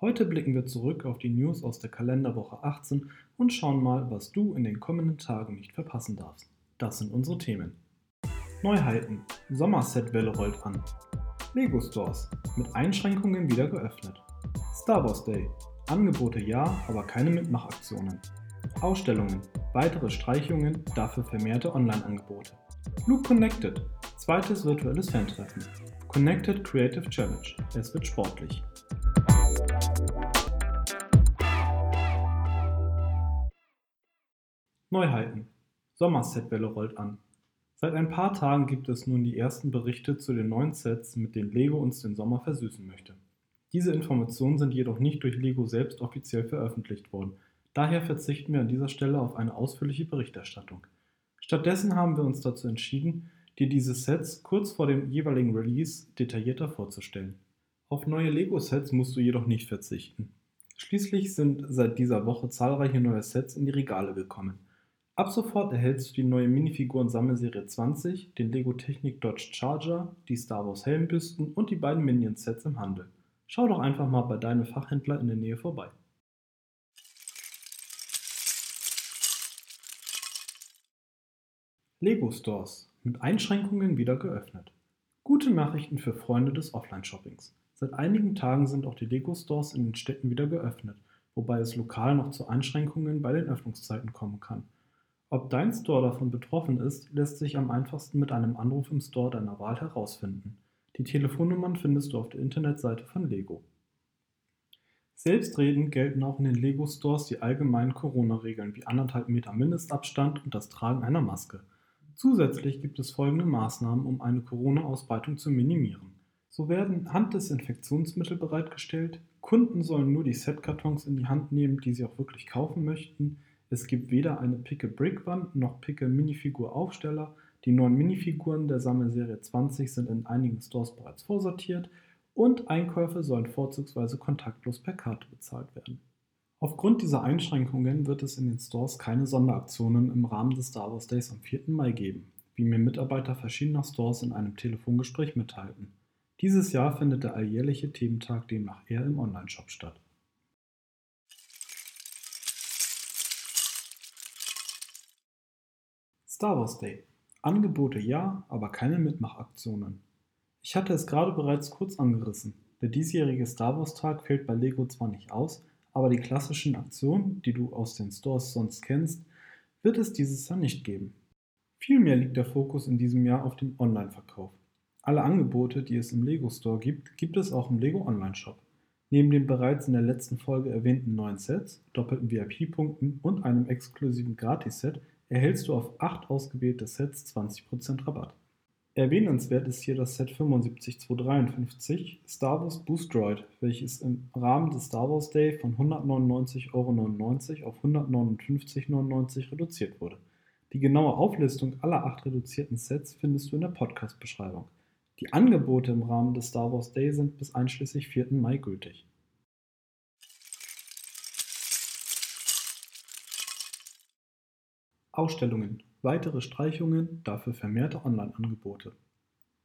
Heute blicken wir zurück auf die News aus der Kalenderwoche 18 und schauen mal, was du in den kommenden Tagen nicht verpassen darfst. Das sind unsere Themen. Neuheiten. Sommerset-Welle rollt an. Lego Stores. Mit Einschränkungen wieder geöffnet. Star Wars Day. Angebote ja, aber keine Mitmachaktionen. Ausstellungen. Weitere Streichungen, dafür vermehrte Online-Angebote. Loop Connected. Zweites virtuelles Fantreffen. Connected Creative Challenge. Es wird sportlich. Neuheiten. Sommerset-Welle rollt an. Seit ein paar Tagen gibt es nun die ersten Berichte zu den neuen Sets, mit denen Lego uns den Sommer versüßen möchte. Diese Informationen sind jedoch nicht durch Lego selbst offiziell veröffentlicht worden. Daher verzichten wir an dieser Stelle auf eine ausführliche Berichterstattung. Stattdessen haben wir uns dazu entschieden, dir diese Sets kurz vor dem jeweiligen Release detaillierter vorzustellen. Auf neue Lego-Sets musst du jedoch nicht verzichten. Schließlich sind seit dieser Woche zahlreiche neue Sets in die Regale gekommen. Ab sofort erhältst du die neue Minifiguren-Sammelserie 20, den Lego Technik Dodge Charger, die Star Wars Helmbüsten und die beiden Minion-Sets im Handel. Schau doch einfach mal bei deinem Fachhändler in der Nähe vorbei. Lego Stores mit Einschränkungen wieder geöffnet. Gute Nachrichten für Freunde des Offline-Shoppings. Seit einigen Tagen sind auch die Lego Stores in den Städten wieder geöffnet, wobei es lokal noch zu Einschränkungen bei den Öffnungszeiten kommen kann. Ob dein Store davon betroffen ist, lässt sich am einfachsten mit einem Anruf im Store deiner Wahl herausfinden. Die Telefonnummern findest du auf der Internetseite von Lego. Selbstredend gelten auch in den Lego Stores die allgemeinen Corona-Regeln wie anderthalb Meter Mindestabstand und das Tragen einer Maske. Zusätzlich gibt es folgende Maßnahmen, um eine Corona-Ausbreitung zu minimieren. So werden Handdesinfektionsmittel bereitgestellt, Kunden sollen nur die Setkartons in die Hand nehmen, die sie auch wirklich kaufen möchten, es gibt weder eine Picke-Brick-Wand noch Picke-Minifigur-Aufsteller. Die neuen Minifiguren der Sammelserie 20 sind in einigen Stores bereits vorsortiert und Einkäufe sollen vorzugsweise kontaktlos per Karte bezahlt werden. Aufgrund dieser Einschränkungen wird es in den Stores keine Sonderaktionen im Rahmen des Star Wars Days am 4. Mai geben, wie mir Mitarbeiter verschiedener Stores in einem Telefongespräch mitteilten. Dieses Jahr findet der alljährliche Thementag demnach eher im Onlineshop statt. Star Wars Day. Angebote ja, aber keine Mitmachaktionen. Ich hatte es gerade bereits kurz angerissen. Der diesjährige Star Wars Tag fällt bei Lego zwar nicht aus, aber die klassischen Aktionen, die du aus den Stores sonst kennst, wird es dieses Jahr nicht geben. Vielmehr liegt der Fokus in diesem Jahr auf dem Online-Verkauf. Alle Angebote, die es im Lego Store gibt, gibt es auch im Lego Online Shop. Neben den bereits in der letzten Folge erwähnten neuen Sets, doppelten VIP-Punkten und einem exklusiven Gratis-Set erhältst du auf 8 ausgewählte Sets 20% Rabatt. Erwähnenswert ist hier das Set 75253 Star Wars Boost Droid, welches im Rahmen des Star Wars Day von 199,99 Euro auf 159,99 Euro reduziert wurde. Die genaue Auflistung aller acht reduzierten Sets findest du in der Podcast-Beschreibung. Die Angebote im Rahmen des Star Wars Day sind bis einschließlich 4. Mai gültig. Ausstellungen, weitere Streichungen, dafür vermehrte Online-Angebote.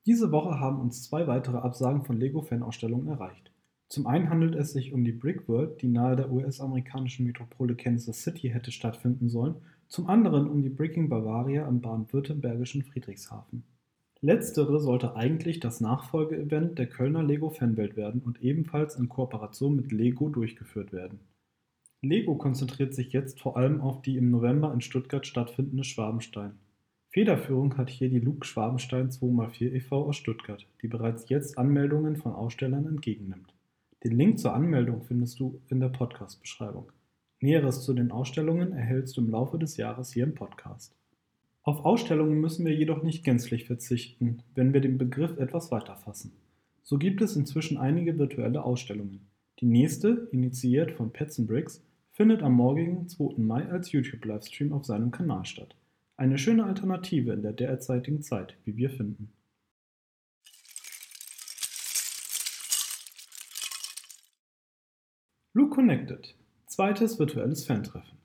Diese Woche haben uns zwei weitere Absagen von Lego-Fan-Ausstellungen erreicht. Zum einen handelt es sich um die Brick World, die nahe der US-amerikanischen Metropole Kansas City hätte stattfinden sollen, zum anderen um die Bricking Bavaria im baden-württembergischen Friedrichshafen. Letztere sollte eigentlich das Nachfolgeevent der Kölner Lego-Fanwelt werden und ebenfalls in Kooperation mit Lego durchgeführt werden. Lego konzentriert sich jetzt vor allem auf die im November in Stuttgart stattfindende Schwabenstein. Federführung hat hier die Luke Schwabenstein 2x4 e.V. aus Stuttgart, die bereits jetzt Anmeldungen von Ausstellern entgegennimmt. Den Link zur Anmeldung findest du in der Podcast-Beschreibung. Näheres zu den Ausstellungen erhältst du im Laufe des Jahres hier im Podcast. Auf Ausstellungen müssen wir jedoch nicht gänzlich verzichten, wenn wir den Begriff etwas weiter fassen. So gibt es inzwischen einige virtuelle Ausstellungen. Die nächste, initiiert von Pets Bricks, findet am morgigen 2. Mai als YouTube-Livestream auf seinem Kanal statt. Eine schöne Alternative in der derzeitigen Zeit, wie wir finden. Luke Connected. Zweites virtuelles Fantreffen.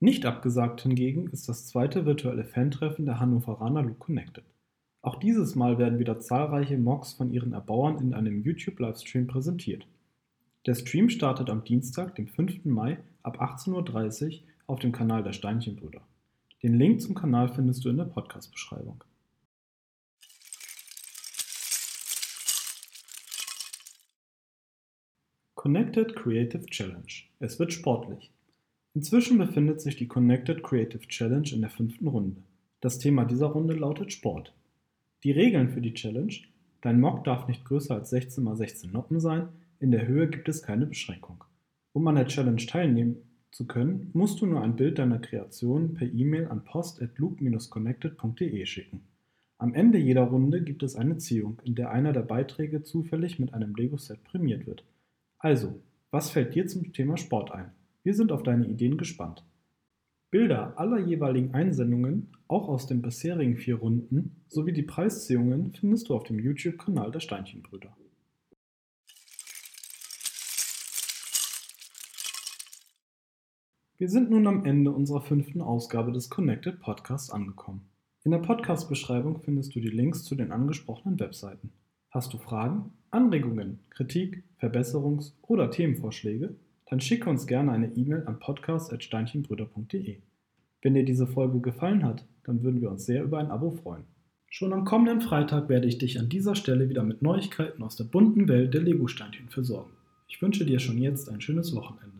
Nicht abgesagt hingegen ist das zweite virtuelle Fantreffen der Hannoveraner Luke Connected. Auch dieses Mal werden wieder zahlreiche Mocks von ihren Erbauern in einem YouTube-Livestream präsentiert. Der Stream startet am Dienstag, dem 5. Mai ab 18.30 Uhr auf dem Kanal der Steinchenbrüder. Den Link zum Kanal findest du in der Podcast-Beschreibung. Connected Creative Challenge. Es wird sportlich. Inzwischen befindet sich die Connected Creative Challenge in der fünften Runde. Das Thema dieser Runde lautet Sport. Die Regeln für die Challenge: Dein Mock darf nicht größer als 16 x 16 Noppen sein, in der Höhe gibt es keine Beschränkung. Um an der Challenge teilnehmen zu können, musst du nur ein Bild deiner Kreation per E-Mail an post@loop-connected.de schicken. Am Ende jeder Runde gibt es eine Ziehung, in der einer der Beiträge zufällig mit einem Lego-Set prämiert wird. Also, was fällt dir zum Thema Sport ein? Wir sind auf deine Ideen gespannt. Bilder aller jeweiligen Einsendungen, auch aus den bisherigen vier Runden, sowie die Preisziehungen findest du auf dem YouTube-Kanal der Steinchenbrüder. Wir sind nun am Ende unserer fünften Ausgabe des Connected Podcasts angekommen. In der Podcast-Beschreibung findest du die Links zu den angesprochenen Webseiten. Hast du Fragen, Anregungen, Kritik, Verbesserungs- oder Themenvorschläge? Dann schicke uns gerne eine E-Mail an podcast.steinchenbrüder.de. Wenn dir diese Folge gefallen hat, dann würden wir uns sehr über ein Abo freuen. Schon am kommenden Freitag werde ich dich an dieser Stelle wieder mit Neuigkeiten aus der bunten Welt der Lego-Steinchen versorgen. Ich wünsche dir schon jetzt ein schönes Wochenende.